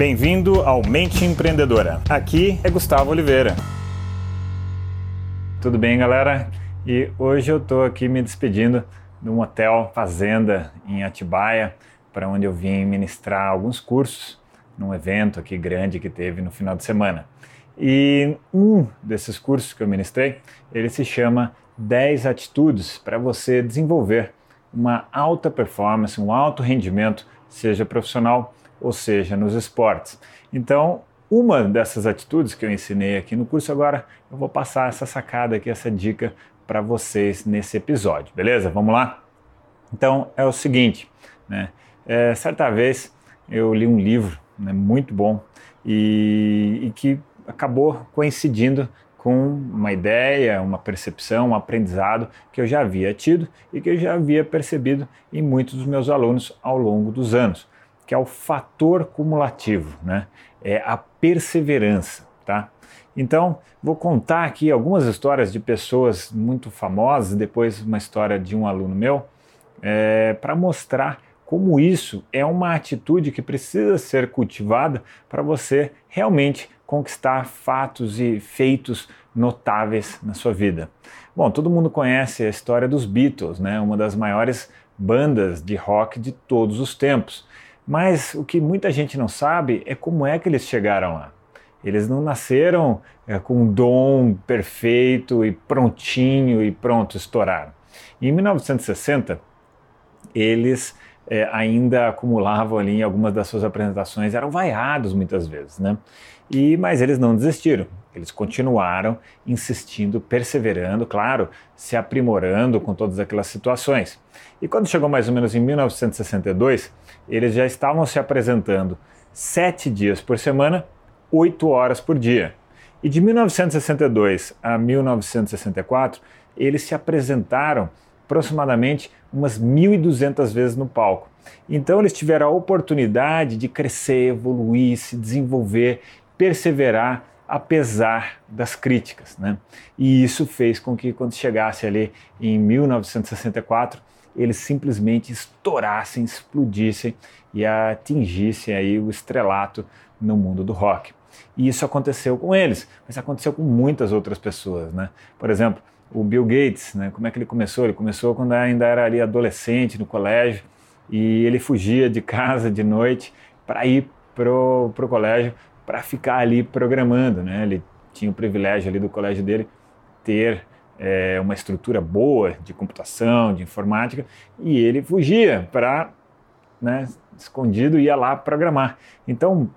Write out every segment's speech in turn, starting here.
Bem-vindo ao Mente Empreendedora. Aqui é Gustavo Oliveira. Tudo bem, galera? E hoje eu estou aqui me despedindo de um hotel fazenda em Atibaia, para onde eu vim ministrar alguns cursos num evento aqui grande que teve no final de semana. E um desses cursos que eu ministrei, ele se chama 10 atitudes para você desenvolver uma alta performance, um alto rendimento, seja profissional ou seja nos esportes. Então, uma dessas atitudes que eu ensinei aqui no curso, agora eu vou passar essa sacada aqui, essa dica para vocês nesse episódio, beleza? Vamos lá? Então é o seguinte, né? É, certa vez eu li um livro né, muito bom e, e que acabou coincidindo com uma ideia, uma percepção, um aprendizado que eu já havia tido e que eu já havia percebido em muitos dos meus alunos ao longo dos anos que é o fator cumulativo, né? É a perseverança, tá? Então, vou contar aqui algumas histórias de pessoas muito famosas, depois uma história de um aluno meu, é, para mostrar como isso é uma atitude que precisa ser cultivada para você realmente conquistar fatos e feitos notáveis na sua vida. Bom, todo mundo conhece a história dos Beatles, né? Uma das maiores bandas de rock de todos os tempos. Mas o que muita gente não sabe é como é que eles chegaram lá. Eles não nasceram é, com um dom perfeito e prontinho e pronto, estouraram. Em 1960, eles é, ainda acumulavam ali em algumas das suas apresentações, eram vaiados muitas vezes, né? E, mas eles não desistiram, eles continuaram insistindo, perseverando, claro, se aprimorando com todas aquelas situações. E quando chegou mais ou menos em 1962, eles já estavam se apresentando sete dias por semana, oito horas por dia. E de 1962 a 1964, eles se apresentaram aproximadamente umas 1.200 vezes no palco. Então eles tiveram a oportunidade de crescer, evoluir, se desenvolver, perseverar apesar das críticas. Né? E isso fez com que quando chegasse ali em 1964, eles simplesmente estourassem, explodissem e atingissem aí o estrelato no mundo do rock. E isso aconteceu com eles, mas aconteceu com muitas outras pessoas, né? Por exemplo, o Bill Gates, né? Como é que ele começou? Ele começou quando ainda era ali adolescente no colégio e ele fugia de casa de noite para ir pro, pro colégio para ficar ali programando, né? Ele tinha o privilégio ali do colégio dele ter é, uma estrutura boa de computação, de informática, e ele fugia para, né, escondido, ia lá programar. Então,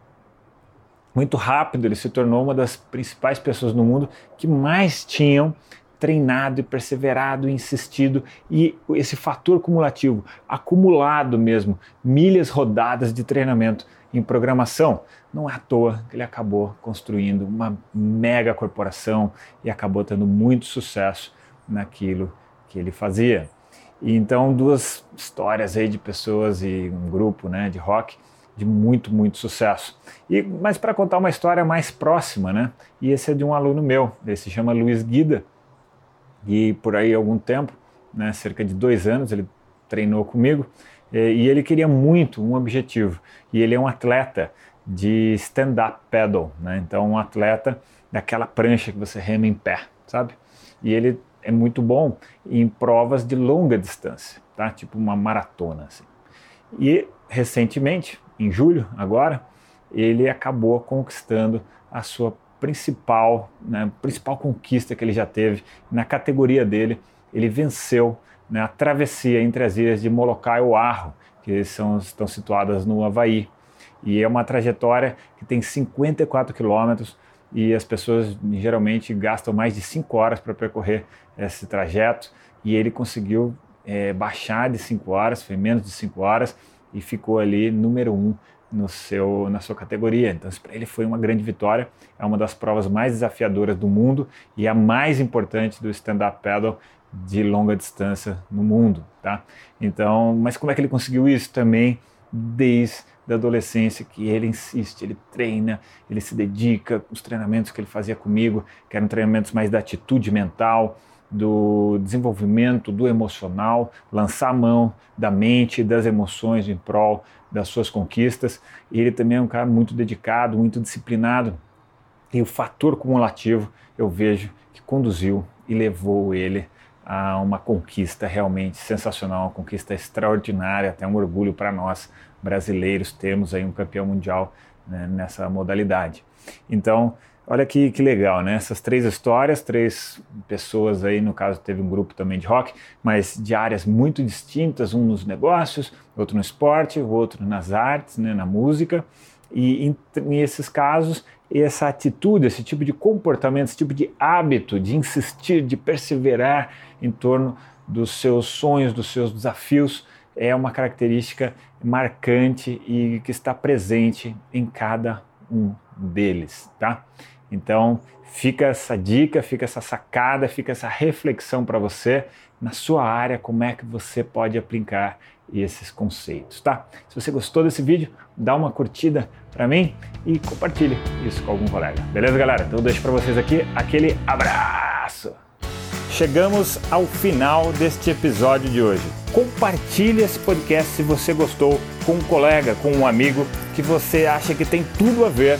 muito rápido, ele se tornou uma das principais pessoas no mundo que mais tinham treinado e perseverado, insistido e esse fator cumulativo, acumulado mesmo, milhas rodadas de treinamento em programação. Não é à toa que ele acabou construindo uma mega corporação e acabou tendo muito sucesso naquilo que ele fazia. E então duas histórias aí de pessoas e um grupo, né, de rock de muito, muito sucesso. E, mas para contar uma história mais próxima, né? E esse é de um aluno meu, ele se chama Luiz Guida, e por aí algum tempo, né, cerca de dois anos, ele treinou comigo e ele queria muito um objetivo. E ele é um atleta de stand-up paddle, né? então um atleta daquela prancha que você rema em pé, sabe? E ele é muito bom em provas de longa distância, tá? Tipo uma maratona, assim. E recentemente, em julho, agora, ele acabou conquistando a sua principal, né, principal conquista que ele já teve na categoria dele. Ele venceu né, a travessia entre as ilhas de Molokai e Oahu, que são, estão situadas no Havaí. E é uma trajetória que tem 54 quilômetros e as pessoas geralmente gastam mais de 5 horas para percorrer esse trajeto. E ele conseguiu é, baixar de 5 horas, foi menos de 5 horas e ficou ali número 1 um no seu, na sua categoria. Então, isso para ele foi uma grande vitória. É uma das provas mais desafiadoras do mundo e a mais importante do stand-up paddle de longa distância no mundo, tá? Então, mas como é que ele conseguiu isso também desde a adolescência que ele insiste, ele treina, ele se dedica, os treinamentos que ele fazia comigo, que eram treinamentos mais da atitude mental, do desenvolvimento do emocional, lançar a mão da mente, das emoções em prol das suas conquistas. E ele também é um cara muito dedicado, muito disciplinado. E o fator cumulativo eu vejo que conduziu e levou ele a uma conquista realmente sensacional, uma conquista extraordinária, até um orgulho para nós brasileiros termos aí um campeão mundial né, nessa modalidade. Então, olha que, que legal, né? Essas três histórias, três pessoas aí, no caso teve um grupo também de rock, mas de áreas muito distintas, um nos negócios, outro no esporte, o outro nas artes, né, na música. E em, nesses casos, essa atitude, esse tipo de comportamento, esse tipo de hábito de insistir, de perseverar em torno dos seus sonhos, dos seus desafios, é uma característica marcante e que está presente em cada um deles, tá? Então, fica essa dica, fica essa sacada, fica essa reflexão para você na sua área, como é que você pode aplicar esses conceitos, tá? Se você gostou desse vídeo, dá uma curtida para mim e compartilhe isso com algum colega. Beleza, galera? Então eu deixo para vocês aqui aquele abraço. Chegamos ao final deste episódio de hoje. Compartilhe esse podcast se você gostou com um colega, com um amigo que você acha que tem tudo a ver